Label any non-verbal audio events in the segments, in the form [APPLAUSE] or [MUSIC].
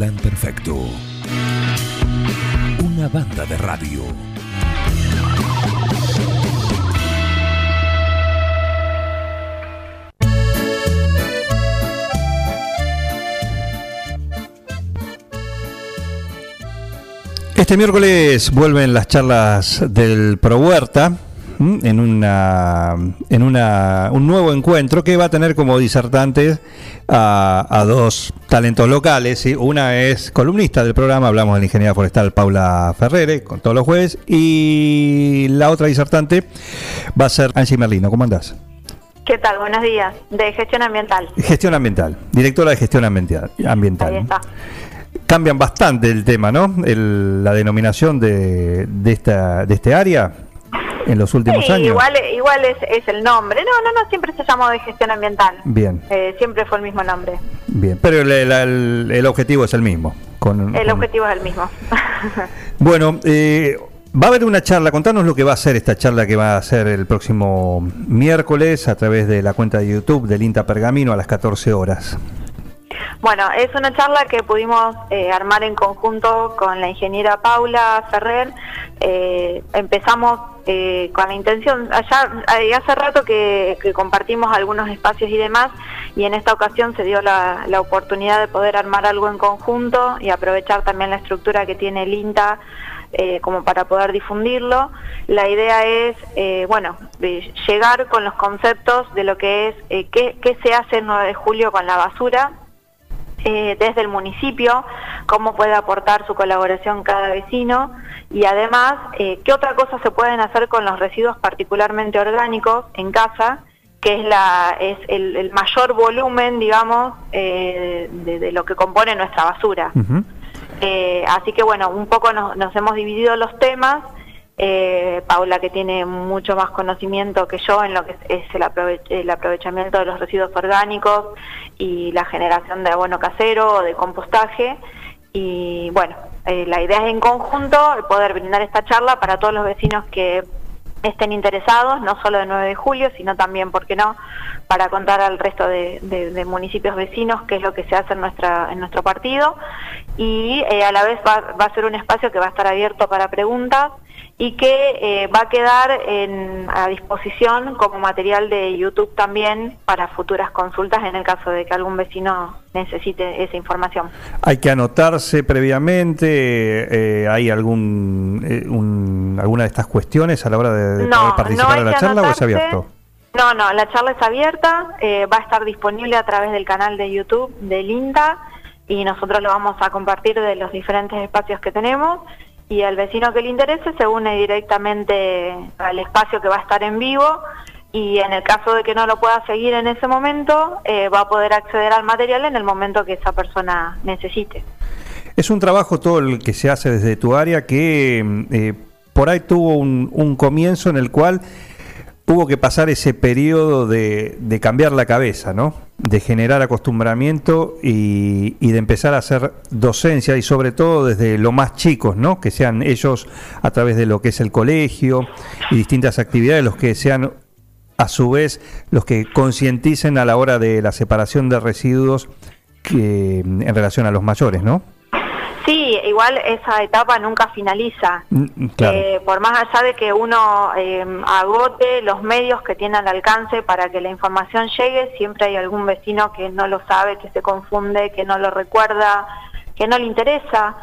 plan perfecto. Una banda de radio. Este miércoles vuelven las charlas del Pro Huerta en una en una, un nuevo encuentro que va a tener como disertantes a, dos talentos locales. Una es columnista del programa, hablamos de la ingeniera forestal Paula Ferrere, con todos los jueves, y la otra disertante va a ser Angie Merlino. ¿Cómo andás? ¿Qué tal? Buenos días. De gestión ambiental. Gestión ambiental, directora de gestión ambiental. ambiental. Ahí está cambian bastante el tema, ¿no? la denominación de, de, esta, de este área en los últimos años. Igual, igual es, el nombre. No, no, no, siempre se llamó de gestión ambiental. Bien. Eh, siempre fue el mismo nombre. Bien, pero el, el, objetivo es el mismo. Con, el objetivo es el mismo. [LAUGHS] bueno, eh, va a haber una charla. Contanos lo que va a ser esta charla que va a ser el próximo miércoles a través de la cuenta de YouTube del INTA Pergamino a las 14 horas. Bueno, es una charla que pudimos eh, armar en conjunto con la ingeniera Paula Ferrer. Eh, empezamos eh, con la intención, allá hace rato que, compartimos algunos espacios y demás, y en esta ocasión se dio la, oportunidad de poder armar algo en conjunto y aprovechar también la estructura que tiene el INTA como para poder difundirlo. La idea es, bueno, llegar con los conceptos de lo que es qué, se hace el 9 de julio con la basura, eh, desde el municipio, cómo puede aportar su colaboración cada vecino y además eh, qué otra cosa se pueden hacer con los residuos particularmente orgánicos en casa, que es, la, es el, mayor volumen, digamos, eh, de, lo que compone nuestra basura. así que bueno, un poco nos hemos dividido los temas eh, Paula que tiene mucho más conocimiento que yo en lo que es el, aprovechamiento de los residuos orgánicos y la generación de abono casero o de compostaje. Y bueno, eh, la idea es en conjunto poder brindar esta charla para todos los vecinos que estén interesados, no solo de 9 de julio, sino también, ¿por qué no?, para contar al resto de, municipios vecinos qué es lo que se hace en, nuestra, en nuestro partido. Y eh, a la vez va, a ser un espacio que va a estar abierto para preguntas y que eh, va a quedar a disposición como material de YouTube también para futuras consultas en el caso de que algún vecino necesite esa información. ¿Hay que anotarse previamente? Eh, ¿Hay algún eh, alguna de estas cuestiones a la hora de, participar en la charla o es abierto? No, no, la charla es abierta, va a estar disponible a través del canal de YouTube del INTA y nosotros lo vamos a compartir de los diferentes espacios que tenemos y al vecino que le interese se une directamente al espacio que va a estar en vivo y en el caso de que no lo pueda seguir en ese momento, eh, va a poder acceder al material en el momento que esa persona necesite. Es un trabajo todo el que se hace desde tu área que eh, por ahí tuvo un, comienzo en el cual hubo que pasar ese periodo de, cambiar la cabeza, ¿no? De generar acostumbramiento y, de empezar a hacer docencia y sobre todo desde lo más chicos, ¿no? Que sean ellos a través de lo que es el colegio y distintas actividades los que sean a su vez los que concienticen a la hora de la separación de residuos que, en relación a los mayores, ¿no? Igual esa etapa nunca finaliza. Mm, mm, eh, por más allá de que uno eh, agote los medios que tiene al alcance para que la información llegue, siempre hay algún vecino que no lo sabe, que se confunde, que no lo recuerda, que no le interesa.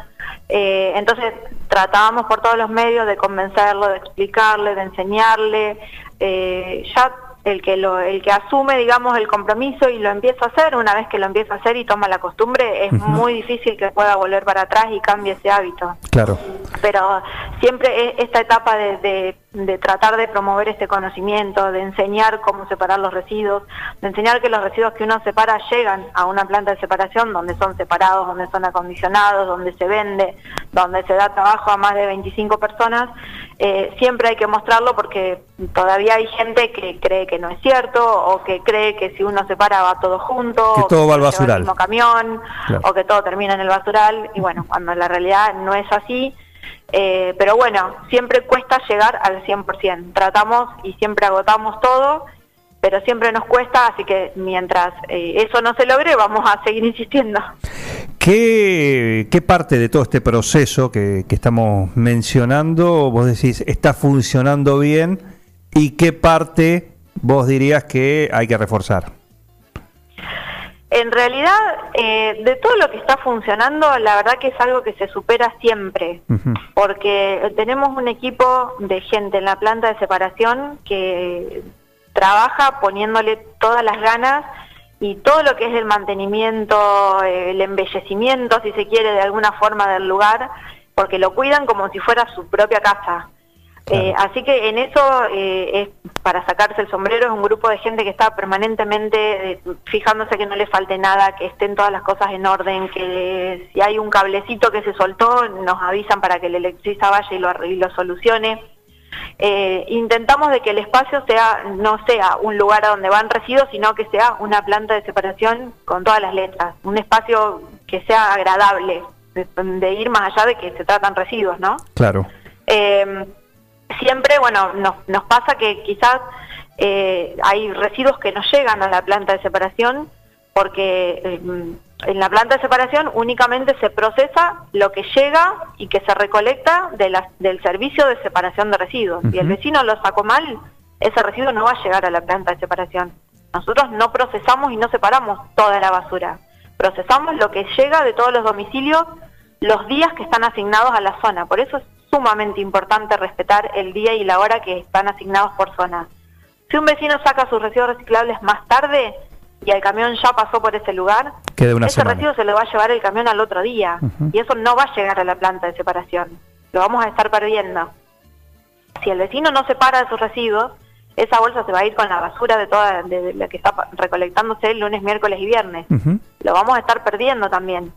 Eh, entonces tratábamos por todos los medios de convencerlo, de explicarle, de enseñarle. ya el que lo, el que asume digamos el compromiso y lo empieza a hacer una vez que lo empieza a hacer y toma la costumbre es muy difícil que pueda volver para atrás y cambie ese hábito. Claro. Pero siempre esta etapa de, de, tratar de promover este conocimiento de enseñar cómo separar los residuos de enseñar que los residuos que uno separa llegan a una planta de separación donde son separados donde son acondicionados donde se vende donde se da trabajo a más de 25 personas eh, siempre hay que mostrarlo porque todavía hay gente que cree que no es cierto o que cree que si uno se para va todo junto, que todo va al basural, mismo camión o que todo termina en el basural y bueno, cuando la realidad no es así, eh, pero bueno, siempre cuesta llegar al 100%, tratamos y siempre agotamos todo, pero siempre nos cuesta, así que mientras eh, eso no se logre vamos a seguir insistiendo. ¿Qué, qué parte de todo este proceso que, que estamos mencionando vos decís está funcionando bien y qué parte vos dirías que hay que reforzar? En realidad, eh, de todo lo que está funcionando, la verdad que es algo que se supera siempre, porque tenemos un equipo de gente en la planta de separación que trabaja poniéndole todas las ganas y todo lo que es el mantenimiento, eh, el embellecimiento, si se quiere, de alguna forma del lugar, porque lo cuidan como si fuera su propia casa. Eh, así que en eso eh, es para sacarse el sombrero, es un grupo de gente que está permanentemente eh, fijándose que no le falte nada, que estén todas las cosas en orden, que si hay un cablecito que se soltó, nos avisan para que el electricista vaya y lo, y lo solucione. Eh, intentamos de que el espacio sea no sea un lugar a donde van residuos, sino que sea una planta de separación con todas las letras, un espacio que sea agradable, de, de ir más allá de que se tratan residuos, ¿no? Claro. Eh, siempre, bueno, nos, nos pasa que quizás eh, hay residuos que no llegan a la planta de separación porque eh, en la planta de separación únicamente se procesa lo que llega y que se recolecta de la- del servicio de separación de residuos. Si el vecino lo sacó mal, ese residuo no va a llegar a la planta de separación. Nosotros no procesamos y no separamos toda la basura. Procesamos lo que llega de todos los domicilios los días que están asignados a la zona. Por eso es sumamente importante respetar el día y la hora que están asignados por zona. Si un vecino saca sus residuos reciclables más tarde y el camión ya pasó por ese lugar, Queda una ese semana. residuo se lo va a llevar el camión al otro día y eso no va a llegar a la planta de separación. Lo vamos a estar perdiendo. Si el vecino no separa de sus residuos, esa bolsa se va a ir con la basura de toda de de la que está recolectándose el lunes, miércoles y viernes. Lo vamos a estar perdiendo también.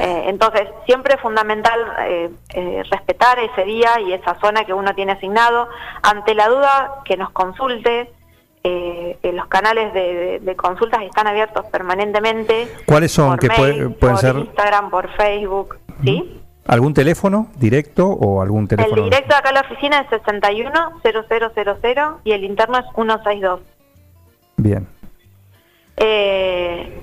Eh, entonces, siempre es fundamental eh, eh, respetar ese día y esa zona que uno tiene asignado. Ante la duda, que nos consulte. Eh, eh, los canales de, de- de consultas están abiertos permanentemente. ¿Cuáles son? Por Que puede- mail, pueden por ser- Instagram, por Facebook. ¿Sí? ¿Algún teléfono directo o algún teléfono? El directo acá a la oficina es 61-0000 y el interno es 162. Bien. Eh,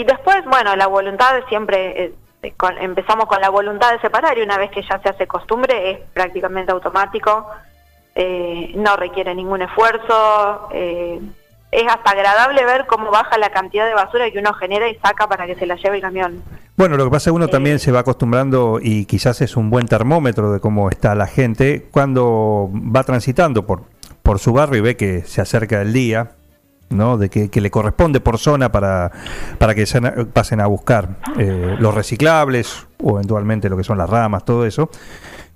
y después, bueno, la voluntad siempre, eh, eh, con- empezamos con la voluntad de separar y una vez que ya se hace costumbre es prácticamente automático, eh, no requiere ningún esfuerzo, eh, es hasta agradable ver cómo baja la cantidad de basura que uno genera y saca para que se la lleve el camión. Bueno, lo que pasa es que uno también se va acostumbrando y quizás es un buen termómetro de cómo está la gente cuando va transitando por, por su barrio y ve que se acerca el día, ¿no? De que, que le corresponde por zona para, para que se, pasen a buscar eh, los reciclables o eventualmente lo que son las ramas, todo eso.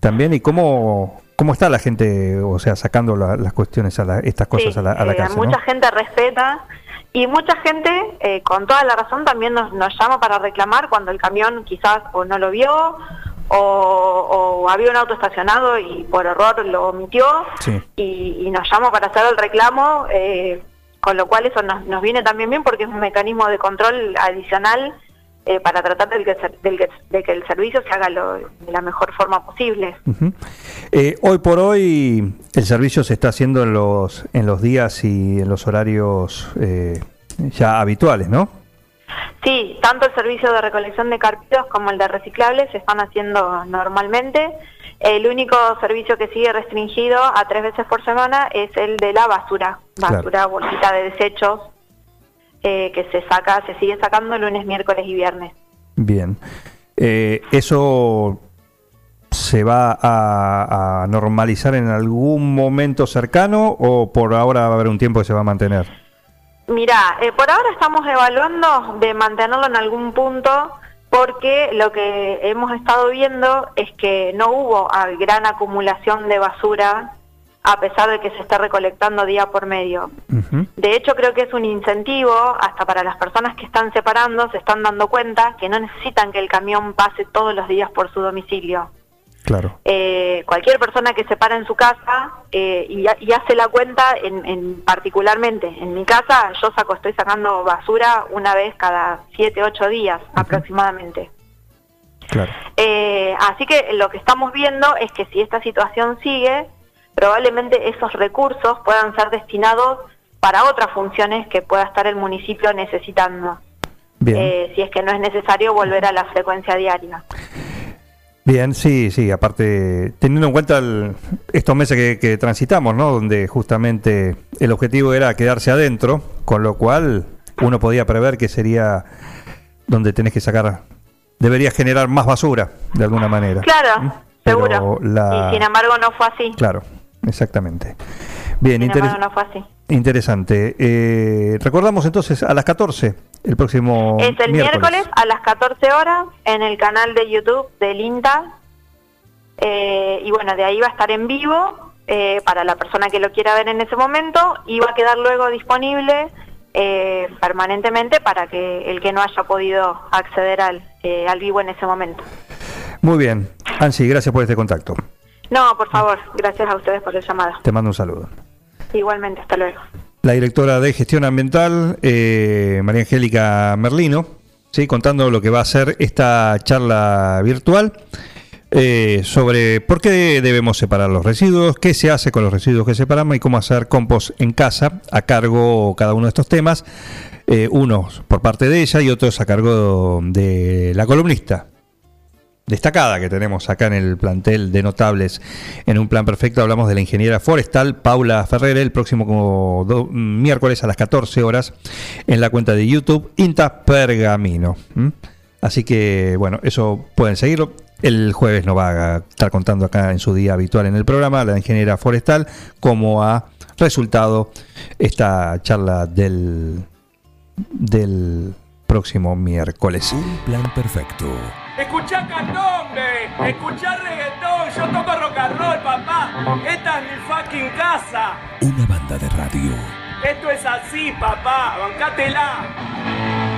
También, y cómo, cómo está la gente, o sea, sacando la- las cuestiones, a la- estas cosas Sí, a la, a la eh, casa. ¿no? Mucha gente respeta y mucha gente, eh, con toda la razón, también nos, nos llama para reclamar cuando el camión quizás o no lo vio o, o había un auto estacionado y por error lo omitió Sí. y, y nos llama para hacer el reclamo, eh, con lo cual eso nos, nos viene también bien porque es un mecanismo de control adicional eh, para tratar que, que- de que el servicio se haga lo- de la mejor forma posible. Eh, hoy por hoy el servicio se está haciendo en los en los días y en los horarios eh, ya habituales, ¿no? Sí, tanto el servicio de recolección de carpitos como el de reciclables se están haciendo normalmente. El único servicio que sigue restringido a tres veces por semana es el de la basura, basura, bolsita de desechos, eh, que se saca, se sigue sacando lunes, miércoles y viernes. Bien. Eh, ¿Eso se va a, a normalizar en algún momento cercano o por ahora va a haber un tiempo que se va a mantener? Mira, eh, por ahora estamos evaluando de mantenerlo en algún punto porque lo que hemos estado viendo es que no hubo gran acumulación de basura a pesar de que se está recolectando día por medio. De hecho, creo que es un incentivo hasta para las personas que están separando, se están dando cuenta que no necesitan que el camión pase todos los días por su domicilio. Claro. Eh, cualquier persona que se para en su casa eh, y, ha- y hace la cuenta, en, en particularmente en mi casa, yo saco, estoy sacando basura una vez cada 7, 8 días aproximadamente. Claro. Eh, así que lo que estamos viendo es que si esta situación sigue, probablemente esos recursos puedan ser destinados para otras funciones que pueda estar el municipio necesitando. eh, si es que no es necesario volver a la frecuencia diaria. Bien, sí, sí, aparte, teniendo en cuenta estos meses que, transitamos, ¿no? Donde justamente el objetivo era quedarse adentro, con lo cual uno podía prever que sería donde tenés que sacar, debería generar más basura, de alguna manera. Claro, ¿Mm? seguro. Y sin embargo no fue así. Claro, exactamente. Bien, interesante. Eh, recordamos entonces a las 14, el próximo. Es el miércoles, a las 14 horas en el canal de YouTube del INTA. Eh, y bueno, de ahí va a estar en vivo eh, para la persona que lo quiera ver en ese momento y va a quedar luego disponible permanentemente para que el que no haya podido acceder al, al vivo en ese momento. Muy bien. Ansi, gracias por este contacto. No, por favor, gracias a ustedes por el llamado. Te mando un saludo. Igualmente, hasta luego. La directora de gestión ambiental, eh, María Angélica Merlino, ¿sí? contando lo que va a ser esta charla virtual. Eh, sobre por qué debemos separar los residuos, qué se hace con los residuos que separamos y cómo hacer compost en casa a cargo cada uno de estos temas, eh, unos por parte de ella y otros a cargo de la columnista destacada que tenemos acá en el plantel de notables en un plan perfecto. Hablamos de la ingeniera forestal Paula Ferrer el próximo miércoles a las 14 horas en la cuenta de YouTube Inta Pergamino. Así que bueno, eso pueden seguirlo. El jueves nos va a estar contando acá en su día habitual en el programa la ingeniera forestal cómo ha resultado esta charla del, del próximo miércoles. Un plan perfecto. Escuchá candombe, escuchá reggaetón, yo toco rock and roll, papá. Esta es mi fucking casa. Una banda de radio. Esto es así, papá, bancátela.